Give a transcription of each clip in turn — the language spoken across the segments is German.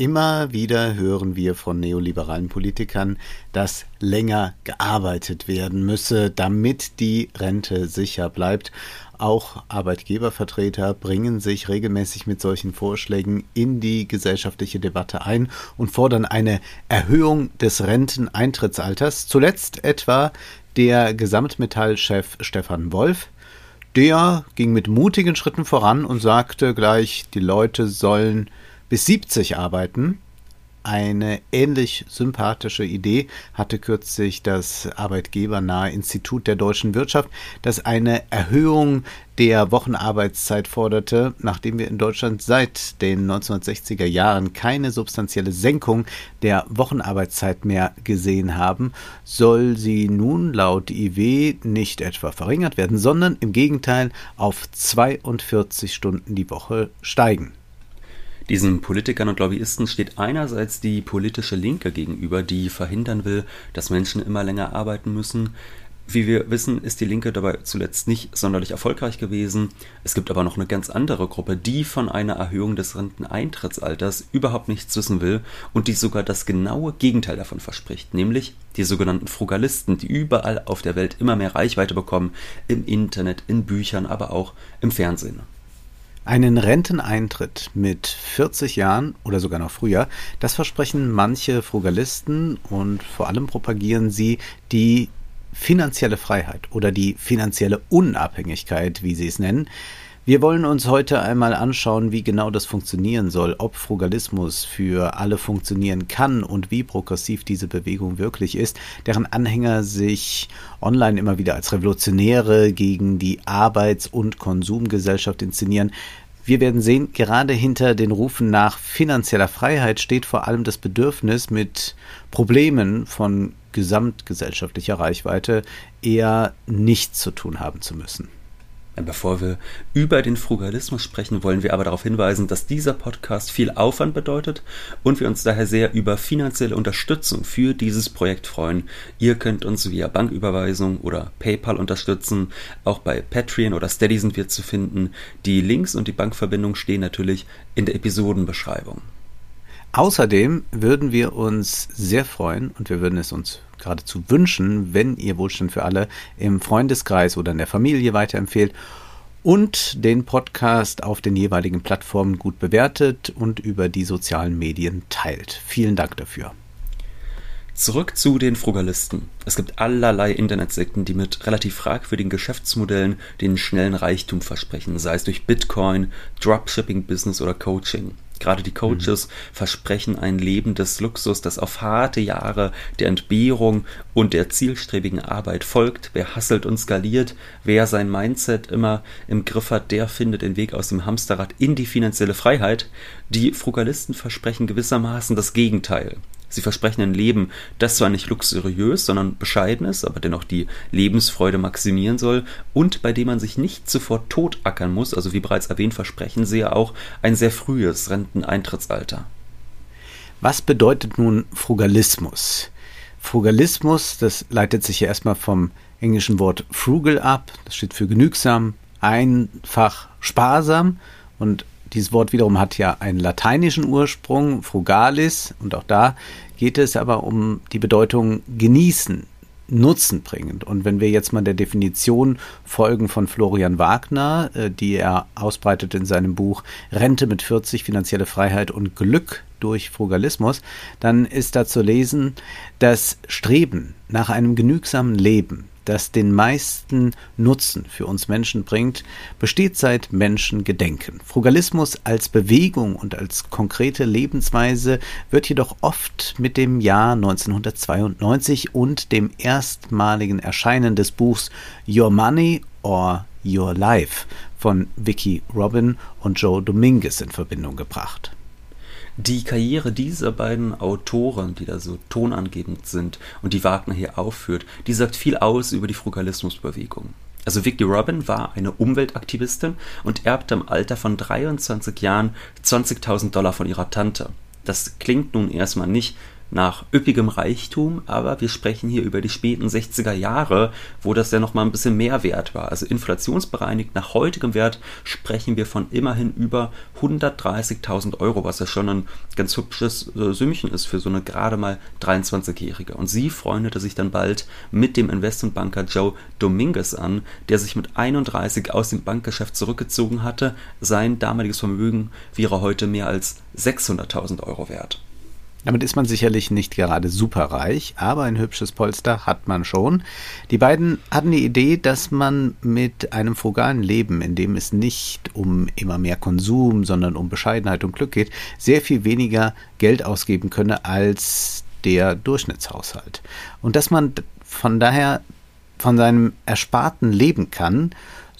Immer wieder hören wir von neoliberalen Politikern, dass länger gearbeitet werden müsse, damit die Rente sicher bleibt. Auch Arbeitgebervertreter bringen sich regelmäßig mit solchen Vorschlägen in die gesellschaftliche Debatte ein und fordern eine Erhöhung des Renteneintrittsalters. Zuletzt etwa der Gesamtmetallchef Stefan Wolf. Der ging mit mutigen Schritten voran und sagte gleich, die Leute sollen bis 70 arbeiten. Eine ähnlich sympathische Idee hatte kürzlich das arbeitgebernahe Institut der deutschen Wirtschaft, das eine Erhöhung der Wochenarbeitszeit forderte, nachdem wir in Deutschland seit den 1960er Jahren keine substanzielle Senkung der Wochenarbeitszeit mehr gesehen haben, soll sie nun laut IW nicht etwa verringert werden, sondern im Gegenteil auf 42 Stunden die Woche steigen. Diesen Politikern und Lobbyisten steht einerseits die politische Linke gegenüber, die verhindern will, dass Menschen immer länger arbeiten müssen. Wie wir wissen, ist die Linke dabei zuletzt nicht sonderlich erfolgreich gewesen. Es gibt aber noch eine ganz andere Gruppe, die von einer Erhöhung des Renteneintrittsalters überhaupt nichts wissen will und die sogar das genaue Gegenteil davon verspricht, nämlich die sogenannten Frugalisten, die überall auf der Welt immer mehr Reichweite bekommen, im Internet, in Büchern, aber auch im Fernsehen. Einen Renteneintritt mit 40 Jahren oder sogar noch früher, das versprechen manche Frugalisten und vor allem propagieren sie die finanzielle Freiheit oder die finanzielle Unabhängigkeit, wie sie es nennen. Wir wollen uns heute einmal anschauen, wie genau das funktionieren soll, ob Frugalismus für alle funktionieren kann und wie progressiv diese Bewegung wirklich ist, deren Anhänger sich online immer wieder als Revolutionäre gegen die Arbeits- und Konsumgesellschaft inszenieren. Wir werden sehen, gerade hinter den Rufen nach finanzieller Freiheit steht vor allem das Bedürfnis, mit Problemen von gesamtgesellschaftlicher Reichweite eher nichts zu tun haben zu müssen. Bevor wir über den Frugalismus sprechen, wollen wir aber darauf hinweisen, dass dieser Podcast viel Aufwand bedeutet und wir uns daher sehr über finanzielle Unterstützung für dieses Projekt freuen. Ihr könnt uns via Banküberweisung oder PayPal unterstützen. Auch bei Patreon oder Steady sind wir zu finden. Die Links und die Bankverbindung stehen natürlich in der Episodenbeschreibung. Außerdem würden wir uns sehr freuen und wir würden es uns geradezu wünschen, wenn ihr Wohlstand für alle im Freundeskreis oder in der Familie weiterempfehlt und den Podcast auf den jeweiligen Plattformen gut bewertet und über die sozialen Medien teilt. Vielen Dank dafür. Zurück zu den Frugalisten. Es gibt allerlei Internetsekten, die mit relativ fragwürdigen Geschäftsmodellen den schnellen Reichtum versprechen, sei es durch Bitcoin, Dropshipping-Business oder Coaching. Gerade die Coaches mhm. versprechen ein Leben des Luxus, das auf harte Jahre der Entbehrung und der zielstrebigen Arbeit folgt. Wer hasselt und skaliert, wer sein Mindset immer im Griff hat, der findet den Weg aus dem Hamsterrad in die finanzielle Freiheit. Die Frugalisten versprechen gewissermaßen das Gegenteil. Sie versprechen ein Leben, das zwar nicht luxuriös, sondern bescheiden ist, aber dennoch die Lebensfreude maximieren soll und bei dem man sich nicht sofort totackern muss, also wie bereits erwähnt, versprechen sie ja auch ein sehr frühes Renteneintrittsalter. Was bedeutet nun Frugalismus? Frugalismus, das leitet sich ja erstmal vom englischen Wort frugal ab, das steht für genügsam, einfach, sparsam und dieses Wort wiederum hat ja einen lateinischen Ursprung, frugalis, und auch da geht es aber um die Bedeutung genießen, nutzenbringend. Und wenn wir jetzt mal der Definition folgen von Florian Wagner, äh, die er ausbreitet in seinem Buch Rente mit 40, finanzielle Freiheit und Glück durch Frugalismus, dann ist da zu lesen, das Streben nach einem genügsamen Leben, das den meisten Nutzen für uns Menschen bringt, besteht seit Menschengedenken. Frugalismus als Bewegung und als konkrete Lebensweise wird jedoch oft mit dem Jahr 1992 und dem erstmaligen Erscheinen des Buchs Your Money or Your Life von Vicky Robin und Joe Dominguez in Verbindung gebracht die Karriere dieser beiden Autoren, die da so tonangebend sind und die Wagner hier aufführt, die sagt viel aus über die Frugalismusbewegung. Also Vicky Robin war eine Umweltaktivistin und erbte im Alter von 23 Jahren 20.000 Dollar von ihrer Tante. Das klingt nun erstmal nicht nach üppigem Reichtum, aber wir sprechen hier über die späten 60er Jahre, wo das ja nochmal ein bisschen mehr wert war. Also inflationsbereinigt nach heutigem Wert sprechen wir von immerhin über 130.000 Euro, was ja schon ein ganz hübsches äh, Sümmchen ist für so eine gerade mal 23-Jährige. Und sie freundete sich dann bald mit dem Investmentbanker Joe Dominguez an, der sich mit 31 aus dem Bankgeschäft zurückgezogen hatte. Sein damaliges Vermögen wäre heute mehr als 600.000 Euro wert. Damit ist man sicherlich nicht gerade superreich, aber ein hübsches Polster hat man schon. Die beiden hatten die Idee, dass man mit einem frugalen Leben, in dem es nicht um immer mehr Konsum, sondern um Bescheidenheit und Glück geht, sehr viel weniger Geld ausgeben könne als der Durchschnittshaushalt. Und dass man von daher von seinem Ersparten leben kann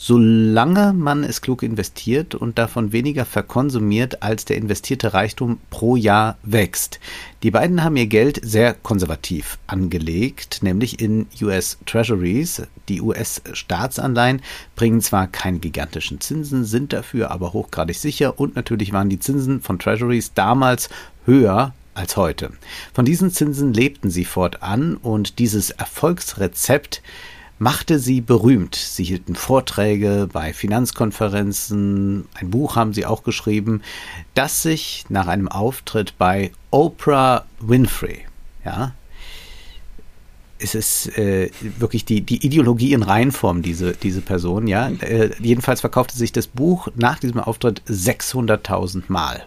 solange man es klug investiert und davon weniger verkonsumiert, als der investierte Reichtum pro Jahr wächst. Die beiden haben ihr Geld sehr konservativ angelegt, nämlich in US Treasuries. Die US-Staatsanleihen bringen zwar keine gigantischen Zinsen, sind dafür aber hochgradig sicher und natürlich waren die Zinsen von Treasuries damals höher als heute. Von diesen Zinsen lebten sie fortan und dieses Erfolgsrezept machte sie berühmt. Sie hielten Vorträge bei Finanzkonferenzen, ein Buch haben sie auch geschrieben, das sich nach einem Auftritt bei Oprah Winfrey, ja, es ist äh, wirklich die, die Ideologie in Reinform, diese, diese Person, ja. Äh, jedenfalls verkaufte sich das Buch nach diesem Auftritt 600.000 Mal.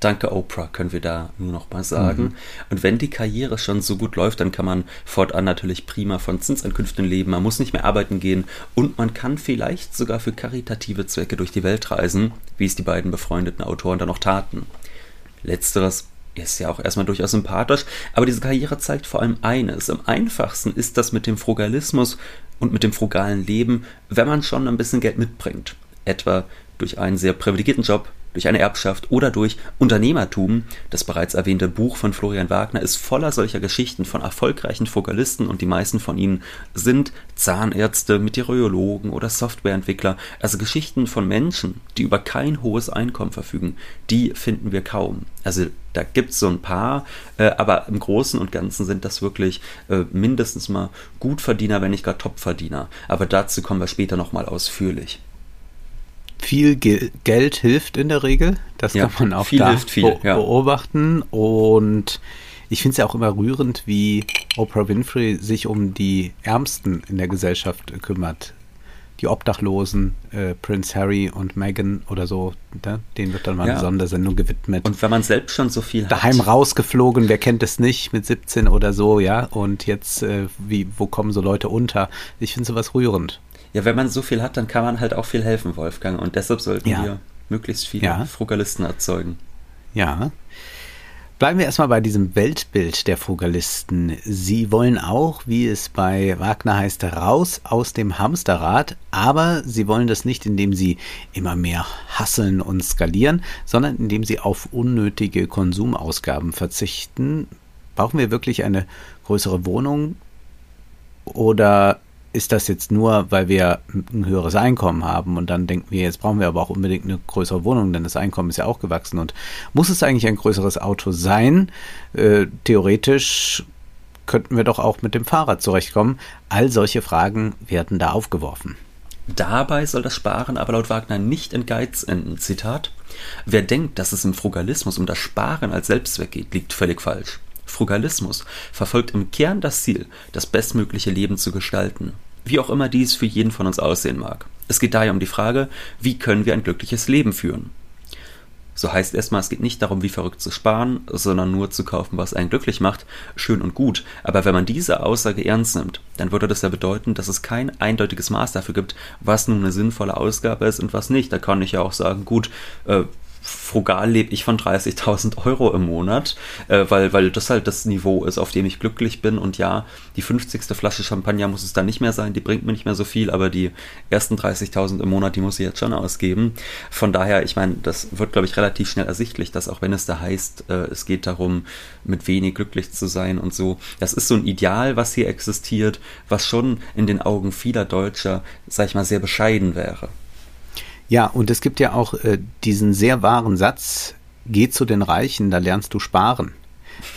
Danke Oprah, können wir da nur noch mal sagen. Mhm. Und wenn die Karriere schon so gut läuft, dann kann man fortan natürlich prima von Zinsankünften leben. Man muss nicht mehr arbeiten gehen und man kann vielleicht sogar für karitative Zwecke durch die Welt reisen, wie es die beiden befreundeten Autoren dann auch taten. Letzteres ist ja auch erstmal durchaus sympathisch, aber diese Karriere zeigt vor allem eines. Am einfachsten ist das mit dem Frugalismus und mit dem frugalen Leben, wenn man schon ein bisschen Geld mitbringt. Etwa durch einen sehr privilegierten Job, durch eine Erbschaft oder durch Unternehmertum. Das bereits erwähnte Buch von Florian Wagner ist voller solcher Geschichten von erfolgreichen Fokalisten und die meisten von ihnen sind Zahnärzte, Meteorologen oder Softwareentwickler, also Geschichten von Menschen, die über kein hohes Einkommen verfügen. Die finden wir kaum. Also da gibt es so ein paar, äh, aber im Großen und Ganzen sind das wirklich äh, mindestens mal Gutverdiener, wenn nicht gar Topverdiener. Aber dazu kommen wir später nochmal ausführlich viel Ge Geld hilft in der Regel. Das ja, kann man auch da viel, be ja. beobachten. Und ich finde es ja auch immer rührend, wie Oprah Winfrey sich um die Ärmsten in der Gesellschaft kümmert. Die Obdachlosen, äh, Prince Harry und Meghan oder so, ne? denen wird dann mal ja. eine Sondersendung gewidmet. Und wenn man selbst schon so viel Daheim hat. rausgeflogen, wer kennt es nicht, mit 17 oder so, ja. Und jetzt, äh, wie, wo kommen so Leute unter? Ich finde sowas rührend ja, wenn man so viel hat, dann kann man halt auch viel helfen, Wolfgang. Und deshalb sollten ja. wir möglichst viele ja. Frugalisten erzeugen. Ja. Bleiben wir erstmal bei diesem Weltbild der Frugalisten. Sie wollen auch, wie es bei Wagner heißt, raus aus dem Hamsterrad, aber sie wollen das nicht, indem sie immer mehr hasseln und skalieren, sondern indem sie auf unnötige Konsumausgaben verzichten. Brauchen wir wirklich eine größere Wohnung oder ist das jetzt nur, weil wir ein höheres Einkommen haben und dann denken wir, jetzt brauchen wir aber auch unbedingt eine größere Wohnung, denn das Einkommen ist ja auch gewachsen. Und muss es eigentlich ein größeres Auto sein? Äh, theoretisch könnten wir doch auch mit dem Fahrrad zurechtkommen. All solche Fragen werden da aufgeworfen. Dabei soll das Sparen aber laut Wagner nicht in Geiz enden. Zitat: Wer denkt, dass es im Frugalismus um das Sparen als Selbstzweck geht, liegt völlig falsch. Frugalismus verfolgt im Kern das Ziel, das bestmögliche Leben zu gestalten wie auch immer dies für jeden von uns aussehen mag. Es geht daher um die Frage, wie können wir ein glückliches Leben führen? So heißt erstmal, es geht nicht darum, wie verrückt zu sparen, sondern nur zu kaufen, was einen glücklich macht. Schön und gut. Aber wenn man diese Aussage ernst nimmt, dann würde das ja bedeuten, dass es kein eindeutiges Maß dafür gibt, was nun eine sinnvolle Ausgabe ist und was nicht. Da kann ich ja auch sagen, gut, äh, frugal lebe ich von 30.000 Euro im Monat, äh, weil, weil das halt das Niveau ist, auf dem ich glücklich bin. Und ja, die 50. Flasche Champagner muss es dann nicht mehr sein, die bringt mir nicht mehr so viel, aber die ersten 30.000 im Monat, die muss ich jetzt schon ausgeben. Von daher, ich meine, das wird, glaube ich, relativ schnell ersichtlich, dass auch wenn es da heißt, äh, es geht darum, mit wenig glücklich zu sein und so, das ist so ein Ideal, was hier existiert, was schon in den Augen vieler Deutscher, sag ich mal, sehr bescheiden wäre. Ja, und es gibt ja auch äh, diesen sehr wahren Satz, geh zu den Reichen, da lernst du sparen.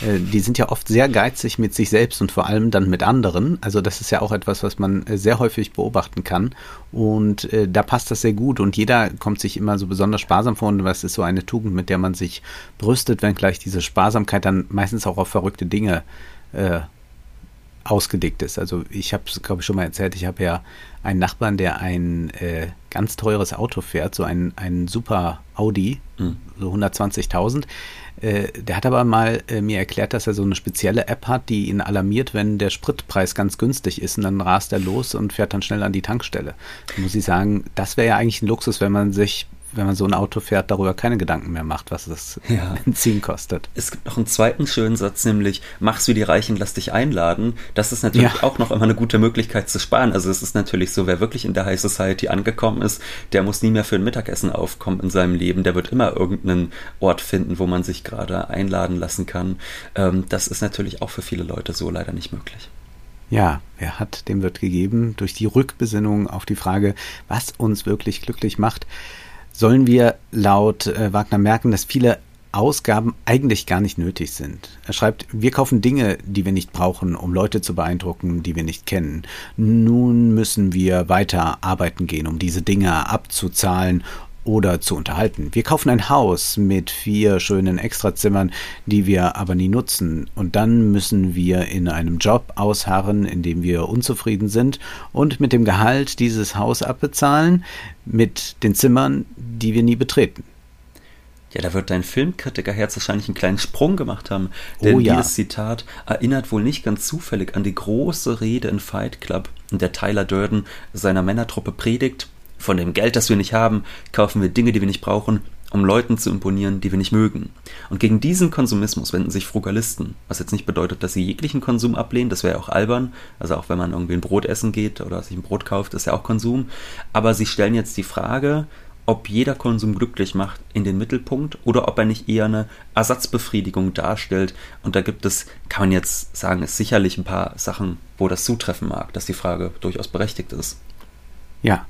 äh, die sind ja oft sehr geizig mit sich selbst und vor allem dann mit anderen. Also das ist ja auch etwas, was man äh, sehr häufig beobachten kann. Und äh, da passt das sehr gut. Und jeder kommt sich immer so besonders sparsam vor. Und das ist so eine Tugend, mit der man sich brüstet, wenn gleich diese Sparsamkeit dann meistens auch auf verrückte Dinge ausgelegt ist. Also ich habe es, glaube ich, schon mal erzählt, ich habe ja einen Nachbarn, der ein äh, ganz teures Auto fährt, so ein, ein super Audi, mhm. so 120.000. Äh, der hat aber mal äh, mir erklärt, dass er so eine spezielle App hat, die ihn alarmiert, wenn der Spritpreis ganz günstig ist und dann rast er los und fährt dann schnell an die Tankstelle. Da muss ich sagen, das wäre ja eigentlich ein Luxus, wenn man sich wenn man so ein Auto fährt, darüber keine Gedanken mehr macht, was das ja. Benzin kostet. Es gibt noch einen zweiten schönen Satz, nämlich mach's wie die Reichen, lass dich einladen. Das ist natürlich ja. auch noch immer eine gute Möglichkeit zu sparen. Also es ist natürlich so, wer wirklich in der High Society angekommen ist, der muss nie mehr für ein Mittagessen aufkommen in seinem Leben. Der wird immer irgendeinen Ort finden, wo man sich gerade einladen lassen kann. Ähm, das ist natürlich auch für viele Leute so leider nicht möglich. Ja, er hat, dem wird gegeben durch die Rückbesinnung auf die Frage, was uns wirklich glücklich macht sollen wir laut äh, Wagner merken, dass viele Ausgaben eigentlich gar nicht nötig sind. Er schreibt, wir kaufen Dinge, die wir nicht brauchen, um Leute zu beeindrucken, die wir nicht kennen. Nun müssen wir weiter arbeiten gehen, um diese Dinge abzuzahlen oder zu unterhalten. Wir kaufen ein Haus mit vier schönen Extrazimmern, die wir aber nie nutzen. Und dann müssen wir in einem Job ausharren, in dem wir unzufrieden sind und mit dem Gehalt dieses Haus abbezahlen, mit den Zimmern, die wir nie betreten. Ja, da wird dein Filmkritikerherz wahrscheinlich einen kleinen Sprung gemacht haben. Denn oh ja. dieses Zitat erinnert wohl nicht ganz zufällig an die große Rede in Fight Club, in der Tyler Durden seiner Männertruppe predigt, von dem Geld, das wir nicht haben, kaufen wir Dinge, die wir nicht brauchen, um Leuten zu imponieren, die wir nicht mögen. Und gegen diesen Konsumismus wenden sich Frugalisten, was jetzt nicht bedeutet, dass sie jeglichen Konsum ablehnen, das wäre ja auch albern, also auch wenn man irgendwie ein Brot essen geht oder sich ein Brot kauft, ist ja auch Konsum, aber sie stellen jetzt die Frage, ob jeder Konsum glücklich macht, in den Mittelpunkt oder ob er nicht eher eine Ersatzbefriedigung darstellt. Und da gibt es, kann man jetzt sagen, ist sicherlich ein paar Sachen, wo das zutreffen mag, dass die Frage durchaus berechtigt ist. Ja,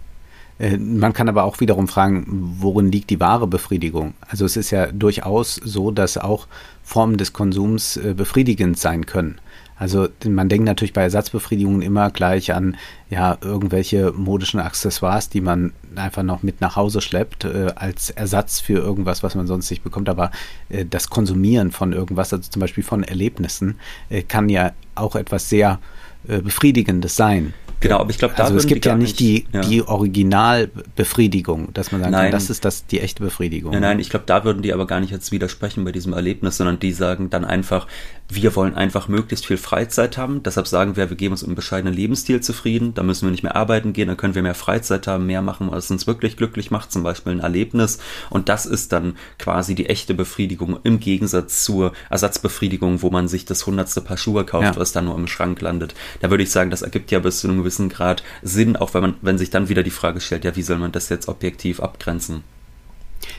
man kann aber auch wiederum fragen, worin liegt die wahre Befriedigung? Also es ist ja durchaus so, dass auch Formen des Konsums äh, befriedigend sein können. Also man denkt natürlich bei Ersatzbefriedigungen immer gleich an ja irgendwelche modischen Accessoires, die man einfach noch mit nach Hause schleppt äh, als Ersatz für irgendwas, was man sonst nicht bekommt. Aber äh, das Konsumieren von irgendwas, also zum Beispiel von Erlebnissen, äh, kann ja auch etwas sehr äh, befriedigendes sein. Genau, aber ich glaube, da also es gibt ja nicht die, ja. die Originalbefriedigung, dass man sagt, nein. das ist das die echte Befriedigung. Nein, nein, ich glaube, da würden die aber gar nicht jetzt widersprechen bei diesem Erlebnis, sondern die sagen dann einfach, wir wollen einfach möglichst viel Freizeit haben. Deshalb sagen wir, wir geben uns im bescheidenen Lebensstil zufrieden. Da müssen wir nicht mehr arbeiten gehen, dann können wir mehr Freizeit haben, mehr machen, was uns wirklich glücklich macht, zum Beispiel ein Erlebnis. Und das ist dann quasi die echte Befriedigung im Gegensatz zur Ersatzbefriedigung, wo man sich das hundertste Paar Schuhe kauft, ja. was dann nur im Schrank landet. Da würde ich sagen, das ergibt ja bis zu einem gewissen Grad Sinn, auch wenn man, wenn sich dann wieder die Frage stellt, ja, wie soll man das jetzt objektiv abgrenzen?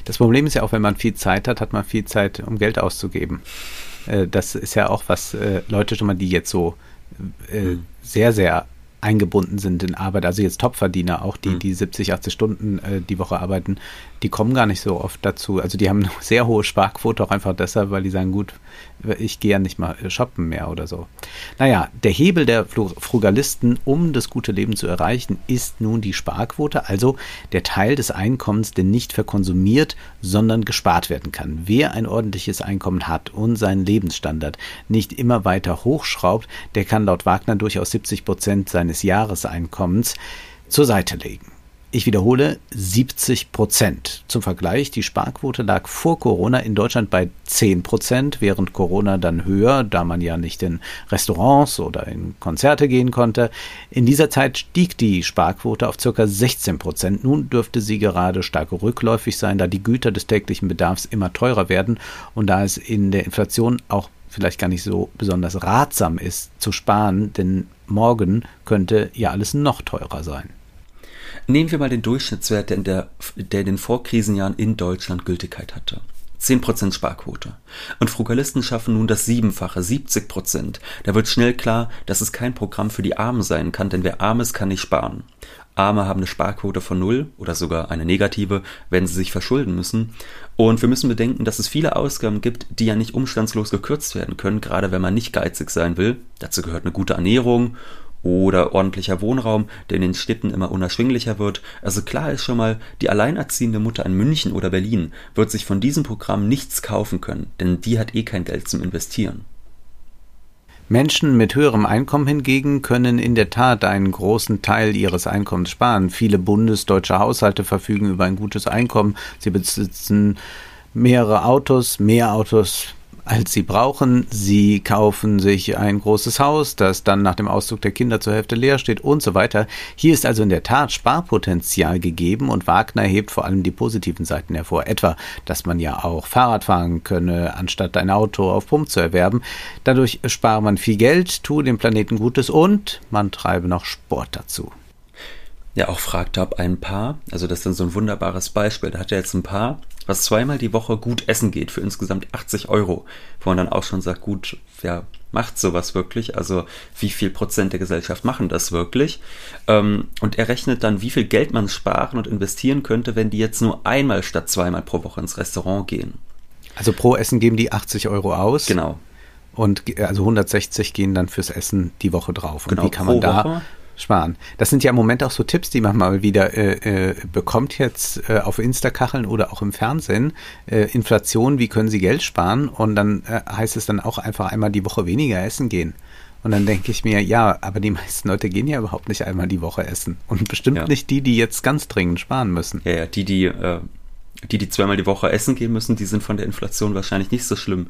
Das Problem ist ja auch, wenn man viel Zeit hat, hat man viel Zeit, um Geld auszugeben. Äh, das ist ja auch was äh, Leute schon mal, die jetzt so äh, mhm. sehr, sehr eingebunden sind in Arbeit, also jetzt Topverdiener, auch die, mhm. die 70, 80 Stunden äh, die Woche arbeiten, die kommen gar nicht so oft dazu. Also die haben eine sehr hohe Sparquote auch einfach deshalb, weil die sagen, gut, ich gehe ja nicht mal shoppen mehr oder so. Naja, der Hebel der Frugalisten, um das gute Leben zu erreichen, ist nun die Sparquote, also der Teil des Einkommens, der nicht verkonsumiert, sondern gespart werden kann. Wer ein ordentliches Einkommen hat und seinen Lebensstandard nicht immer weiter hochschraubt, der kann laut Wagner durchaus 70 Prozent seines Jahreseinkommens zur Seite legen. Ich wiederhole, 70 Prozent. Zum Vergleich, die Sparquote lag vor Corona in Deutschland bei 10 Prozent, während Corona dann höher, da man ja nicht in Restaurants oder in Konzerte gehen konnte. In dieser Zeit stieg die Sparquote auf ca. 16 Prozent. Nun dürfte sie gerade stark rückläufig sein, da die Güter des täglichen Bedarfs immer teurer werden und da es in der Inflation auch vielleicht gar nicht so besonders ratsam ist zu sparen, denn morgen könnte ja alles noch teurer sein. Nehmen wir mal den Durchschnittswert, der in, der, der in den Vorkrisenjahren in Deutschland Gültigkeit hatte. 10% Sparquote. Und Frugalisten schaffen nun das Siebenfache, 70%. Da wird schnell klar, dass es kein Programm für die Armen sein kann, denn wer arm ist, kann nicht sparen. Arme haben eine Sparquote von null oder sogar eine negative, wenn sie sich verschulden müssen. Und wir müssen bedenken, dass es viele Ausgaben gibt, die ja nicht umstandslos gekürzt werden können, gerade wenn man nicht geizig sein will. Dazu gehört eine gute Ernährung oder ordentlicher Wohnraum, der in den Städten immer unerschwinglicher wird. Also klar ist schon mal, die alleinerziehende Mutter in München oder Berlin wird sich von diesem Programm nichts kaufen können, denn die hat eh kein Geld zum Investieren. Menschen mit höherem Einkommen hingegen können in der Tat einen großen Teil ihres Einkommens sparen. Viele bundesdeutsche Haushalte verfügen über ein gutes Einkommen. Sie besitzen mehrere Autos, mehr Autos als sie brauchen. Sie kaufen sich ein großes Haus, das dann nach dem Auszug der Kinder zur Hälfte leer steht und so weiter. Hier ist also in der Tat Sparpotenzial gegeben und Wagner hebt vor allem die positiven Seiten hervor. Etwa, dass man ja auch Fahrrad fahren könne, anstatt ein Auto auf Pump zu erwerben. Dadurch spare man viel Geld, tue dem Planeten Gutes und man treibe noch Sport dazu ja auch fragt, ob ein Paar, also das ist dann so ein wunderbares Beispiel, da hat er jetzt ein Paar, was zweimal die Woche gut essen geht für insgesamt 80 Euro, wo man dann auch schon sagt, gut, wer macht sowas wirklich? Also wie viel Prozent der Gesellschaft machen das wirklich? Ähm, und er rechnet dann, wie viel Geld man sparen und investieren könnte, wenn die jetzt nur einmal statt zweimal pro Woche ins Restaurant gehen. Also pro Essen geben die 80 Euro aus. Genau. Und also 160 gehen dann fürs Essen die Woche drauf. Und genau, wie kann man da Woche sparen. Das sind ja im Moment auch so Tipps, die man mal wieder äh, äh, bekommt jetzt äh, auf Instakacheln oder auch im Fernsehen. Äh, Inflation, wie können Sie Geld sparen? Und dann äh, heißt es dann auch einfach einmal die Woche weniger essen gehen. Und dann denke ich mir, ja, aber die meisten Leute gehen ja überhaupt nicht einmal die Woche essen. Und bestimmt ja. nicht die, die jetzt ganz dringend sparen müssen. Ja, ja, die, die, äh, die, die zweimal die Woche essen gehen müssen, die sind von der Inflation wahrscheinlich nicht so schlimm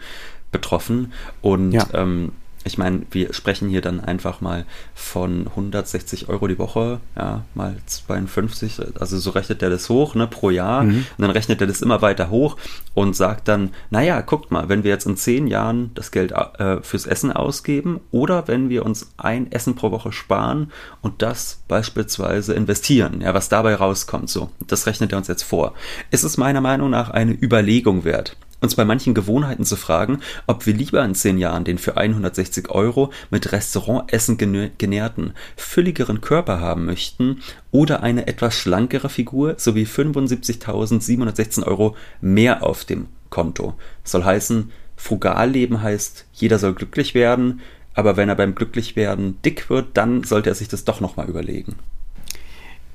betroffen. Und ja. ähm, ich meine, wir sprechen hier dann einfach mal von 160 Euro die Woche, ja, mal 52, also so rechnet er das hoch, ne, pro Jahr. Mhm. Und dann rechnet er das immer weiter hoch und sagt dann, naja, guckt mal, wenn wir jetzt in zehn Jahren das Geld äh, fürs Essen ausgeben oder wenn wir uns ein Essen pro Woche sparen und das beispielsweise investieren, ja, was dabei rauskommt, so, das rechnet er uns jetzt vor. Ist es meiner Meinung nach eine Überlegung wert uns bei manchen Gewohnheiten zu fragen, ob wir lieber in zehn Jahren den für 160 Euro mit Restaurantessen genährten, fülligeren Körper haben möchten oder eine etwas schlankere Figur sowie 75.716 Euro mehr auf dem Konto. soll heißen, frugal leben heißt, jeder soll glücklich werden, aber wenn er beim Glücklichwerden dick wird, dann sollte er sich das doch nochmal überlegen.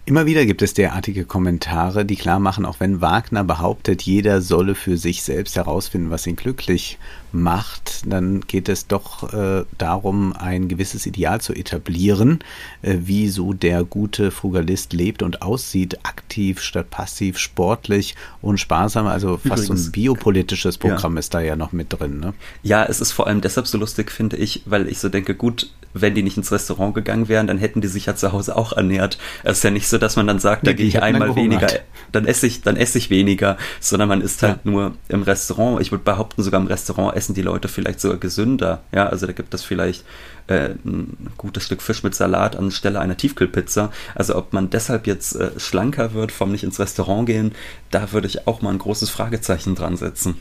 Immer wieder gibt es derartige Kommentare, die klar machen, auch wenn Wagner behauptet, jeder solle für sich selbst herausfinden, was ihn glücklich macht, dann geht es doch äh, darum, ein gewisses Ideal zu etablieren, äh, wie so der gute Frugalist lebt und aussieht, aktiv statt passiv, sportlich und sparsam. Also fast Übrigens, so ein biopolitisches Programm ja. ist da ja noch mit drin. Ne? Ja, es ist vor allem deshalb so lustig, finde ich, weil ich so denke, gut, wenn die nicht ins Restaurant gegangen wären, dann hätten die sich ja zu Hause auch ernährt. Es ist ja nicht so, dass man dann sagt, nee, da gehe ich einmal weniger, dann esse ich, dann esse ich weniger, sondern man isst halt ja. nur im Restaurant. Ich würde behaupten, sogar im Restaurant essen die Leute vielleicht sogar gesünder. Ja, also da gibt es vielleicht äh, ein gutes Stück Fisch mit Salat anstelle einer Tiefkühlpizza. Also ob man deshalb jetzt äh, schlanker wird vom nicht ins Restaurant gehen, da würde ich auch mal ein großes Fragezeichen dran setzen.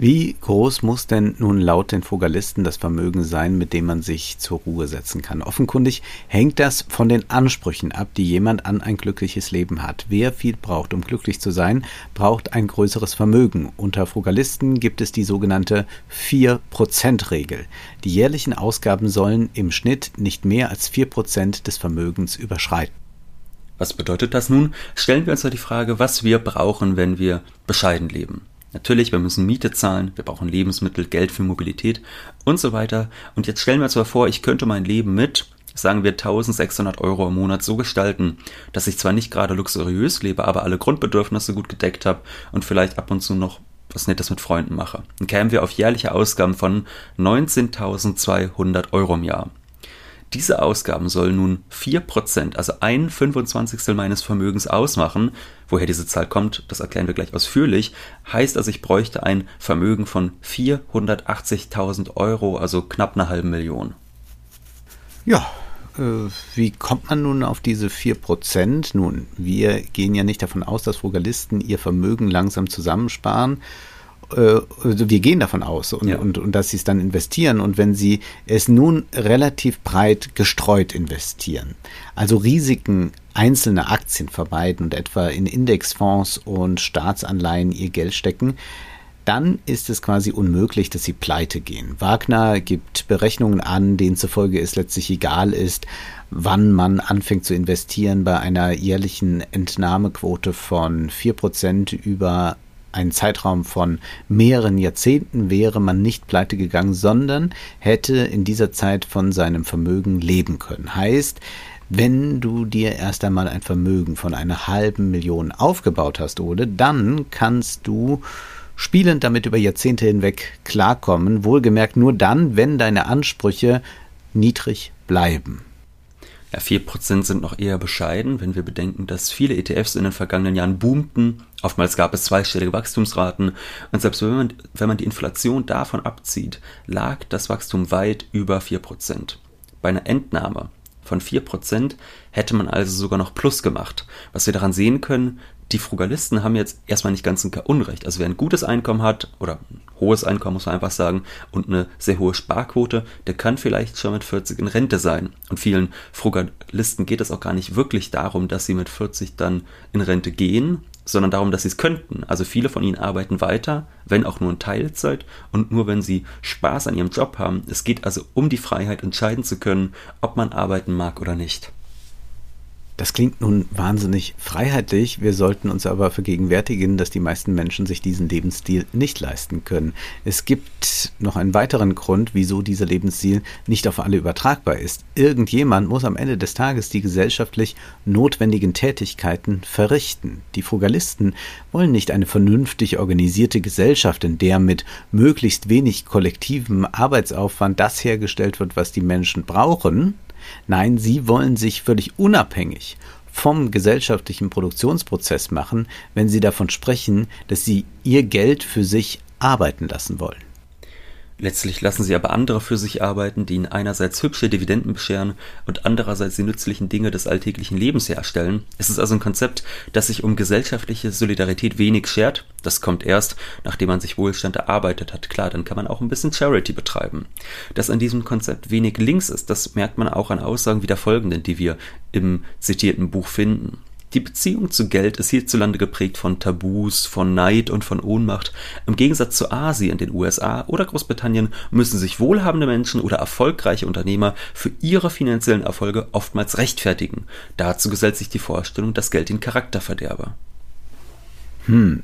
Wie groß muss denn nun laut den Frugalisten das Vermögen sein, mit dem man sich zur Ruhe setzen kann? Offenkundig hängt das von den Ansprüchen ab, die jemand an ein glückliches Leben hat. Wer viel braucht, um glücklich zu sein, braucht ein größeres Vermögen. Unter Frugalisten gibt es die sogenannte 4%-Regel. Die jährlichen Ausgaben sollen im Schnitt nicht mehr als 4% des Vermögens überschreiten. Was bedeutet das nun? Stellen wir uns doch die Frage, was wir brauchen, wenn wir bescheiden leben. Natürlich, wir müssen Miete zahlen, wir brauchen Lebensmittel, Geld für Mobilität und so weiter. Und jetzt stellen wir uns mal vor, ich könnte mein Leben mit, sagen wir 1600 Euro im Monat so gestalten, dass ich zwar nicht gerade luxuriös lebe, aber alle Grundbedürfnisse gut gedeckt habe und vielleicht ab und zu noch was Nettes mit Freunden mache. Dann kämen wir auf jährliche Ausgaben von 19.200 Euro im Jahr. Diese Ausgaben sollen nun 4%, also ein 25. meines Vermögens ausmachen. Woher diese Zahl kommt, das erklären wir gleich ausführlich. Heißt also, ich bräuchte ein Vermögen von 480.000 Euro, also knapp eine halbe Million. Ja, Äh, wie kommt man nun auf diese 4%? Nun, wir gehen ja nicht davon aus, dass Frugalisten ihr Vermögen langsam zusammensparen. Äh, also wir gehen davon aus und, ja. und, und dass sie es dann investieren. Und wenn sie es nun relativ breit gestreut investieren, also Risiken einzelne Aktien vermeiden und etwa in Indexfonds und Staatsanleihen ihr Geld stecken, dann ist es quasi unmöglich, dass sie pleite gehen. Wagner gibt Berechnungen an, denen zufolge es letztlich egal ist, wann man anfängt zu investieren bei einer jährlichen Entnahmequote von 4% über einen Zeitraum von mehreren Jahrzehnten wäre man nicht pleite gegangen, sondern hätte in dieser Zeit von seinem Vermögen leben können. Heißt, wenn du dir erst einmal ein Vermögen von einer halben Million aufgebaut hast, Ole, dann kannst du spielend damit über Jahrzehnte hinweg klarkommen, wohlgemerkt nur dann, wenn deine Ansprüche niedrig bleiben. Ja, 4% sind noch eher bescheiden, wenn wir bedenken, dass viele ETFs in den vergangenen Jahren boomten. Oftmals gab es zweistellige Wachstumsraten. Und selbst wenn man, wenn man die Inflation davon abzieht, lag das Wachstum weit über 4%. Bei einer Entnahme von 4% hätte man also sogar noch Plus gemacht. Was wir daran sehen können, die Frugalisten haben jetzt erstmal nicht ganz ein Unrecht. Also wer ein gutes Einkommen hat oder ein hohes Einkommen, muss man einfach sagen, und eine sehr hohe Sparquote, der kann vielleicht schon mit 40 in Rente sein. Und vielen Frugalisten geht es auch gar nicht wirklich darum, dass sie mit 40 dann in Rente gehen, sondern darum, dass sie es könnten. Also viele von ihnen arbeiten weiter, wenn auch nur in Teilzeit und nur wenn sie Spaß an ihrem Job haben. Es geht also um die Freiheit, entscheiden zu können, ob man arbeiten mag oder nicht. Das klingt nun wahnsinnig freiheitlich. Wir sollten uns aber vergegenwärtigen, dass die meisten Menschen sich diesen Lebensstil nicht leisten können. Es gibt noch einen weiteren Grund, wieso dieser Lebensstil nicht auf alle übertragbar ist. Irgendjemand muss am Ende des Tages die gesellschaftlich notwendigen Tätigkeiten verrichten. Die Frugalisten wollen nicht eine vernünftig organisierte Gesellschaft, in der mit möglichst wenig kollektivem Arbeitsaufwand das hergestellt wird, was die Menschen brauchen, Nein, sie wollen sich völlig unabhängig vom gesellschaftlichen Produktionsprozess machen, wenn sie davon sprechen, dass sie ihr Geld für sich arbeiten lassen wollen. Letztlich lassen sie aber andere für sich arbeiten, die ihnen einerseits hübsche Dividenden bescheren und andererseits die nützlichen Dinge des alltäglichen Lebens herstellen. Es ist also ein Konzept, das sich um gesellschaftliche Solidarität wenig schert. Das kommt erst, nachdem man sich Wohlstand erarbeitet hat. Klar, dann kann man auch ein bisschen Charity betreiben. Dass an diesem Konzept wenig links ist, das merkt man auch an Aussagen wie der folgenden, die wir im zitierten Buch finden. Die Beziehung zu Geld ist hierzulande geprägt von Tabus, von Neid und von Ohnmacht. Im Gegensatz zu Asien, den USA oder Großbritannien müssen sich wohlhabende Menschen oder erfolgreiche Unternehmer für ihre finanziellen Erfolge oftmals rechtfertigen. Dazu gesellt sich die Vorstellung, dass Geld den Charakter verderbe. Hm.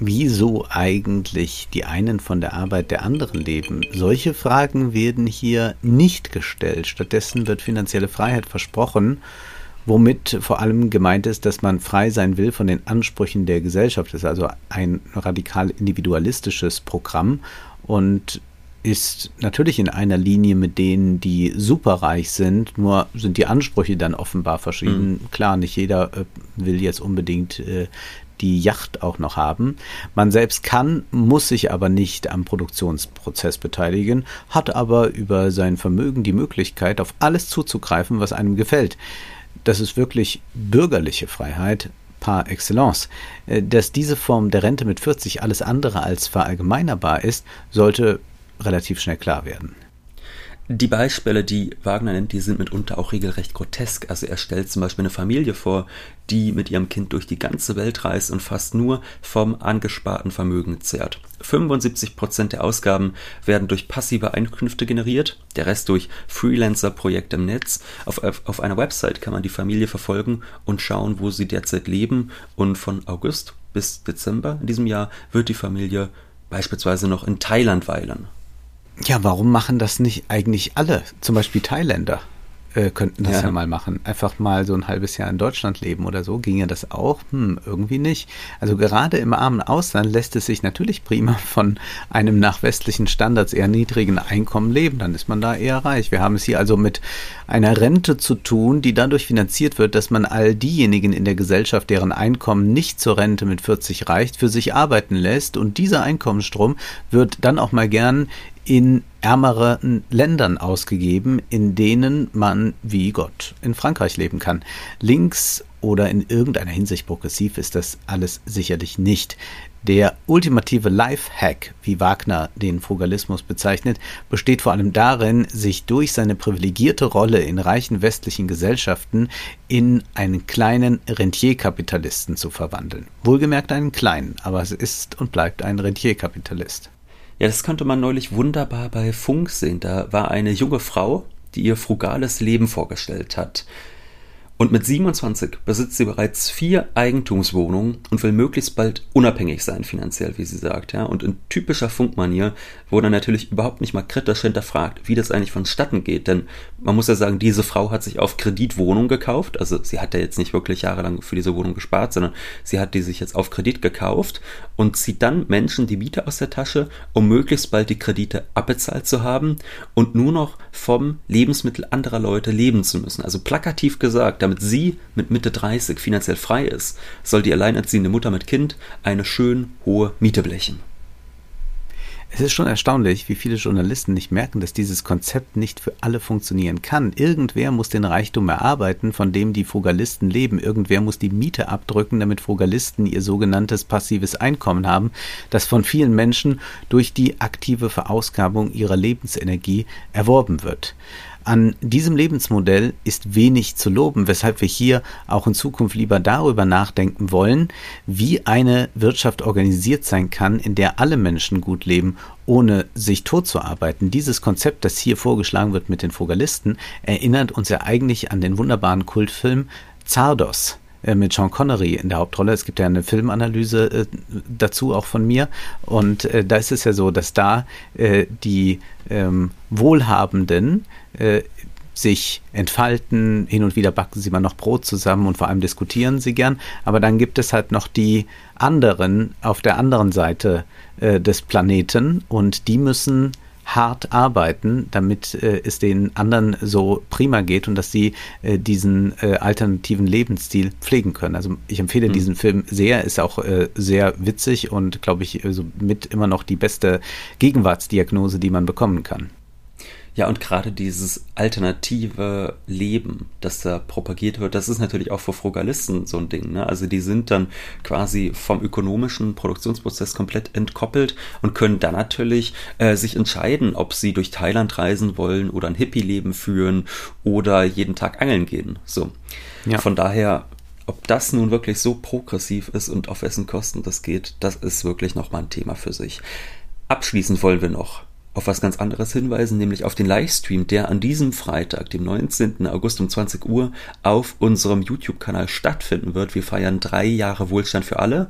Wieso eigentlich die einen von der Arbeit der anderen leben? Solche Fragen werden hier nicht gestellt. Stattdessen wird finanzielle Freiheit versprochen womit vor allem gemeint ist, dass man frei sein will von den Ansprüchen der Gesellschaft. Das ist also ein radikal individualistisches Programm und ist natürlich in einer Linie mit denen, die superreich sind, nur sind die Ansprüche dann offenbar verschieden. Mhm. Klar, nicht jeder äh, will jetzt unbedingt äh, die Yacht auch noch haben. Man selbst kann, muss sich aber nicht am Produktionsprozess beteiligen, hat aber über sein Vermögen die Möglichkeit, auf alles zuzugreifen, was einem gefällt das ist wirklich bürgerliche Freiheit par excellence. Äh, dass diese Form der Rente mit 40 alles andere als verallgemeinerbar ist, sollte relativ schnell klar werden. Die Beispiele, die Wagner nennt, die sind mitunter auch regelrecht grotesk. Also er stellt zum Beispiel eine Familie vor, die mit ihrem Kind durch die ganze Welt reist und fast nur vom angesparten Vermögen zehrt. 75% der Ausgaben werden durch passive Einkünfte generiert, der Rest durch Freelancer-Projekte im Netz. Auf, auf einer Website kann man die Familie verfolgen und schauen, wo sie derzeit leben. Und von August bis Dezember in diesem Jahr wird die Familie beispielsweise noch in Thailand weilen. Ja, warum machen das nicht eigentlich alle? Zum Beispiel Thailänder äh, könnten das ja. ja. mal machen. Einfach mal so ein halbes Jahr in Deutschland leben oder so. Ginge das auch? Hm, irgendwie nicht. Also gerade im armen Ausland lässt es sich natürlich prima von einem nach westlichen Standards eher niedrigen Einkommen leben. Dann ist man da eher reich. Wir haben es hier also mit einer Rente zu tun, die dadurch finanziert wird, dass man all diejenigen in der Gesellschaft, deren Einkommen nicht zur Rente mit 40 reicht, für sich arbeiten lässt. Und dieser Einkommensstrom wird dann auch mal gern in ärmeren Ländern ausgegeben, in denen man wie Gott in Frankreich leben kann. Links oder in irgendeiner Hinsicht progressiv ist das alles sicherlich nicht. Der ultimative Lifehack, wie Wagner den Frugalismus bezeichnet, besteht vor allem darin, sich durch seine privilegierte Rolle in reichen westlichen Gesellschaften in einen kleinen Rentierkapitalisten zu verwandeln. Wohlgemerkt einen kleinen, aber es ist und bleibt ein Rentierkapitalist. Ja, das konnte man neulich wunderbar bei Funk sehen. Da war eine junge Frau, die ihr frugales Leben vorgestellt hat. Und mit 27 besitzt sie bereits vier Eigentumswohnungen und will möglichst bald unabhängig sein finanziell, wie sie sagt. Ja. Und in typischer Funkmanier wurde natürlich überhaupt nicht mal kritisch hinterfragt, wie das eigentlich vonstatten geht. Denn man muss ja sagen, diese Frau hat sich auf Kredit Wohnung gekauft. Also sie hat ja jetzt nicht wirklich jahrelang für diese Wohnung gespart, sondern sie hat die sich jetzt auf Kredit gekauft und zieht dann Menschen die Miete aus der Tasche, um möglichst bald die Kredite abbezahlt zu haben und nur noch vom Lebensmittel anderer Leute leben zu müssen. Also plakativ gesagt, damit sie mit Mitte 30 finanziell frei ist, soll die alleinerziehende Mutter mit Kind eine schön hohe Miete blechen. Es ist schon erstaunlich, wie viele Journalisten nicht merken, dass dieses Konzept nicht für alle funktionieren kann. Irgendwer muss den Reichtum erarbeiten, von dem die Frugalisten leben. Irgendwer muss die Miete abdrücken, damit Frugalisten ihr sogenanntes passives Einkommen haben, das von vielen Menschen durch die aktive Verausgabung ihrer Lebensenergie erworben wird. An diesem Lebensmodell ist wenig zu loben, weshalb wir hier auch in Zukunft lieber darüber nachdenken wollen, wie eine Wirtschaft organisiert sein kann, in der alle Menschen gut leben, ohne sich totzuarbeiten. Dieses Konzept, das hier vorgeschlagen wird mit den Frugalisten, erinnert uns ja eigentlich an den wunderbaren Kultfilm Zardos äh, mit Sean Connery in der Hauptrolle. Es gibt ja eine Filmanalyse äh, dazu auch von mir. Und äh, da ist es ja so, dass da äh, die ähm, Wohlhabenden äh, sich entfalten. Hin und wieder backen sie mal noch Brot zusammen und vor allem diskutieren sie gern. Aber dann gibt es halt noch die anderen auf der anderen Seite des Planeten und die müssen hart arbeiten, damit äh, es den anderen so prima geht und dass sie äh, diesen äh, alternativen Lebensstil pflegen können. Also ich empfehle mhm. diesen Film sehr, ist auch äh, sehr witzig und glaube ich also mit immer noch die beste Gegenwartsdiagnose, die man bekommen kann. Ja, und gerade dieses alternative Leben, das da propagiert wird, das ist natürlich auch für Frugalisten so ein Ding. Ne? Also die sind dann quasi vom ökonomischen Produktionsprozess komplett entkoppelt und können dann natürlich äh, sich entscheiden, ob sie durch Thailand reisen wollen oder ein Hippie-Leben führen oder jeden Tag angeln gehen. So. Ja. Von daher ob das nun wirklich so progressiv ist und auf wessen Kosten das geht, das ist wirklich nochmal ein Thema für sich. Abschließend wollen wir noch auf was ganz anderes hinweisen, nämlich auf den Livestream, der an diesem Freitag, dem 19. August um 20 Uhr auf unserem YouTube-Kanal stattfinden wird. Wir feiern drei Jahre Wohlstand für alle.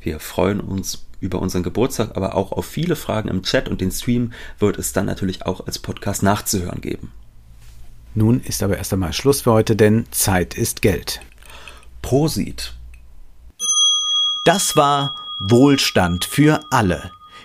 Wir freuen uns über unseren Geburtstag, aber auch auf viele Fragen im Chat und den Stream wird es dann natürlich auch als Podcast nachzuhören geben. Nun ist aber erst einmal Schluss für heute, denn Zeit ist Geld. Prosit. Das war Wohlstand für alle